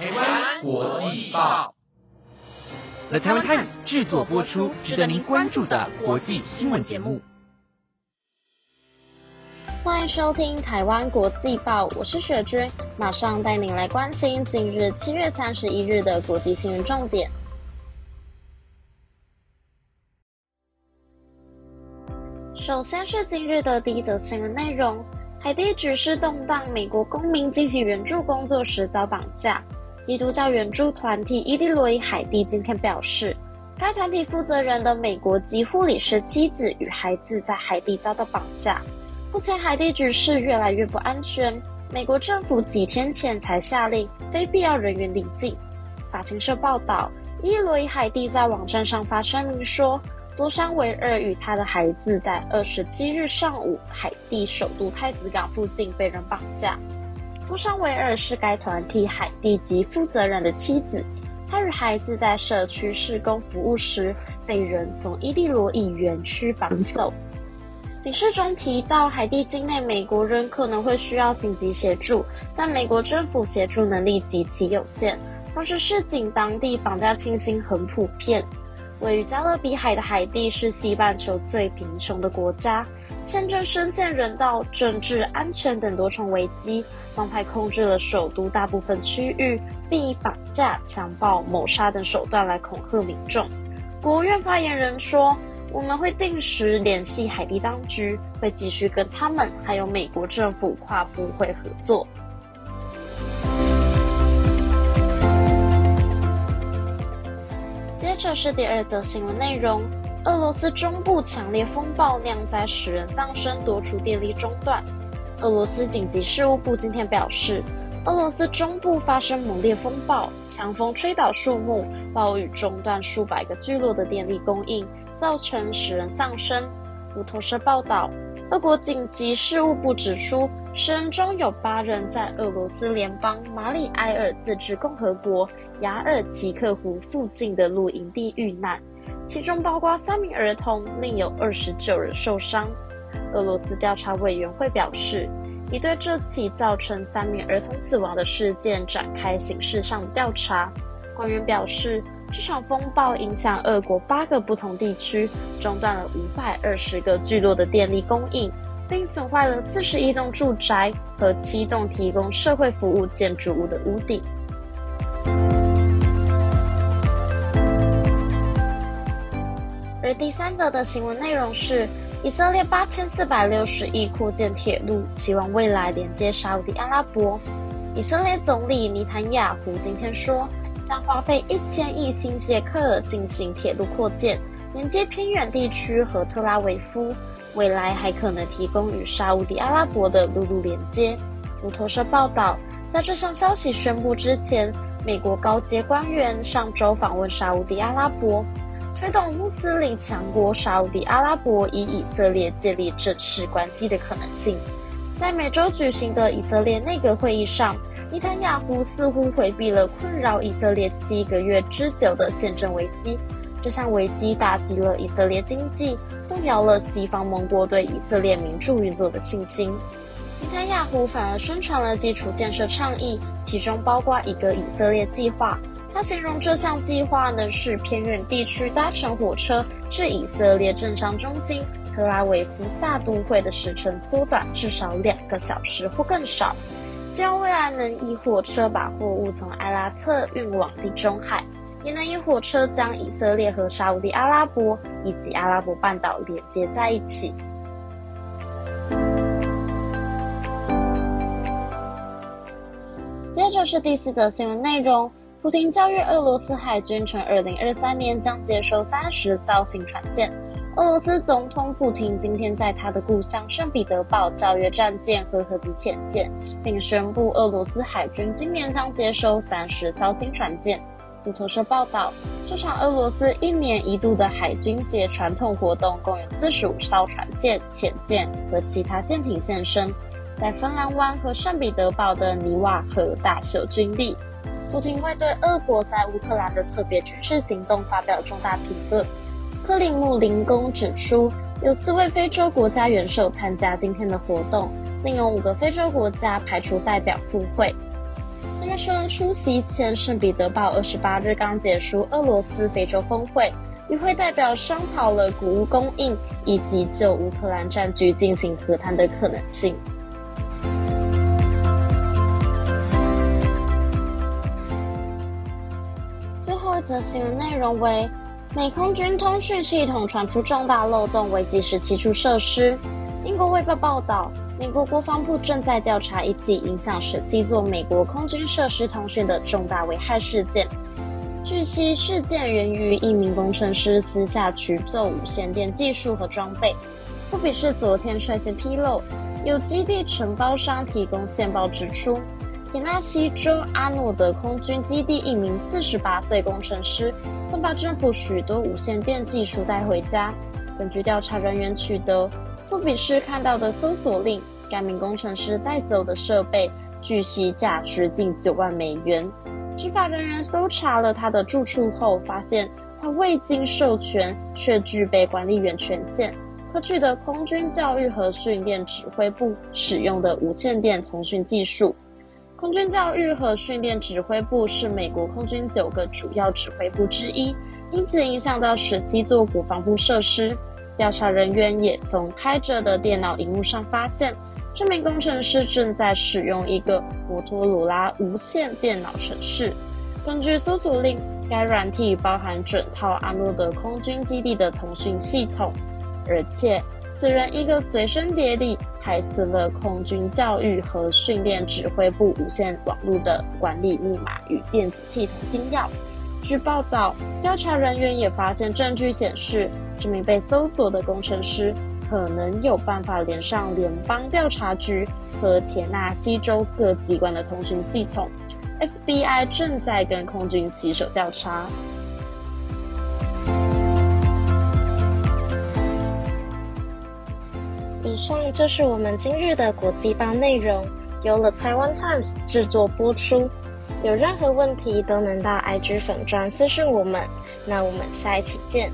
台湾国际报，The Taiwan Times 制作播出，值得您关注的国际新闻节目。欢迎收听台湾国际报，我是雪君，马上带您来关心今日七月三十一日的国际新闻重点。首先是今日的第一则新闻内容：海地局势动荡，美国公民进行援助工作时遭绑架。基督教援助团体伊蒂罗伊海地今天表示，该团体负责人的美国籍护理师妻子与孩子在海地遭到绑架。目前海地局势越来越不安全，美国政府几天前才下令非必要人员离境。法新社报道，伊罗伊海地在网站上发声明说。多山维尔与他的孩子在二十七日上午，海地首都太子港附近被人绑架。多山维尔是该团体海地籍负责人的妻子，他与孩子在社区施工服务时被人从伊蒂罗伊园区绑走。警示中提到，海地境内美国人可能会需要紧急协助，但美国政府协助能力极其有限，同时市井当地绑架情形很普遍。位于加勒比海的海地是西半球最贫穷的国家，现正深陷人道、政治、安全等多重危机。帮派控制了首都大部分区域，并以绑架、强暴、谋杀等手段来恐吓民众。国务院发言人说：“我们会定时联系海地当局，会继续跟他们还有美国政府跨部会合作。”这是第二则新闻内容：俄罗斯中部强烈风暴酿灾，使人丧生，多处电力中断。俄罗斯紧急事务部今天表示，俄罗斯中部发生猛烈风暴，强风吹倒树木，暴雨中断数百个聚落的电力供应，造成使人丧生。路透社报道，俄国紧急事务部指出。十人中有八人在俄罗斯联邦马里埃尔自治共和国雅尔奇克湖附近的露营地遇难，其中包括三名儿童，另有二十九人受伤。俄罗斯调查委员会表示，已对这起造成三名儿童死亡的事件展开刑事上的调查。官员表示，这场风暴影响俄国八个不同地区，中断了五百二十个聚落的电力供应。并损坏了四十一栋住宅和七栋提供社会服务建筑物的屋顶。而第三则的新闻内容是，以色列八千四百六十亿扩建铁路，期望未来连接沙地阿拉伯。以色列总理尼坦雅胡今天说，将花费一千亿新谢克尔进行铁路扩建，连接偏远地区和特拉维夫。未来还可能提供与沙乌地阿拉伯的陆路连接。路透社报道，在这项消息宣布之前，美国高阶官员上周访问沙乌地阿拉伯，推动穆斯林强国沙乌地阿拉伯与以色列建立正式关系的可能性。在每周举行的以色列内阁会议上，尼坦雅胡似乎回避了困扰以色列七个月之久的宪政危机。这项危机打击了以色列经济，动摇了西方盟国对以色列民主运作的信心。尼坦雅胡反而宣传了基础建设倡议，其中包括一个以色列计划。他形容这项计划呢是偏远地区搭乘火车至以色列政商中心特拉维夫大都会的时程缩短至少两个小时或更少。希望未来能以火车把货物从埃拉特运往地中海。也能以火车将以色列和沙地阿拉伯以及阿拉伯半岛连接在一起。接着是第四则新闻内容：普京教育俄罗斯海军，称二零二三年将接收三十艘新船舰。俄罗斯总统普京今天在他的故乡圣彼得堡教约战舰和核子潜舰，并宣布俄罗斯海军今年将接收三十艘新船舰。路透社报道，这场俄罗斯一年一度的海军节传统活动共有四十五艘船舰、潜舰和其他舰艇现身，在芬兰湾和圣彼得堡的尼瓦河大秀军力。普京会对俄国在乌克兰的特别军事行动发表重大评论。克里姆林宫指出，有四位非洲国家元首参加今天的活动，另有五个非洲国家派出代表赴会。们说，出席前圣彼得堡二十八日刚结束俄罗斯非洲峰会，与会代表商讨了谷物供应以及就乌克兰战局进行和谈的可能性。最后一则新闻内容为：美空军通讯系统传出重大漏洞，危及十七处设施。英国卫报报道。美国国防部正在调查一起影响十七座美国空军设施通讯的重大危害事件。据悉，事件源于一名工程师私下取走无线电技术和装备。富比士昨天率先披露，有基地承包商提供线报指出，田纳西州阿诺德空军基地一名四十八岁工程师曾把政府许多无线电技术带回家。根据调查人员取得。富比士看到的搜索令，该名工程师带走的设备，据悉价值近九万美元。执法人员搜查了他的住处后，发现他未经授权却具备管理员权限，可取得空军教育和训练指挥部使用的无线电通讯技术。空军教育和训练指挥部是美国空军九个主要指挥部之一，因此影响到十七座国防部设施。调查人员也从开着的电脑荧幕上发现，这名工程师正在使用一个摩托罗拉无线电脑程式。根据搜索令，该软体包含整套阿诺德空军基地的通讯系统，而且此人一个随身碟里还存了空军教育和训练指挥部无线网络的管理密码与电子系统金钥。据报道，调查人员也发现证据显示，这名被搜索的工程师可能有办法连上联邦调查局和田纳西州各机关的通讯系统。FBI 正在跟空军携手调查。上就是我们今日的国际报内容，由了台湾 Times 制作播出。有任何问题都能到 IG 粉专私信我们，那我们下一期见。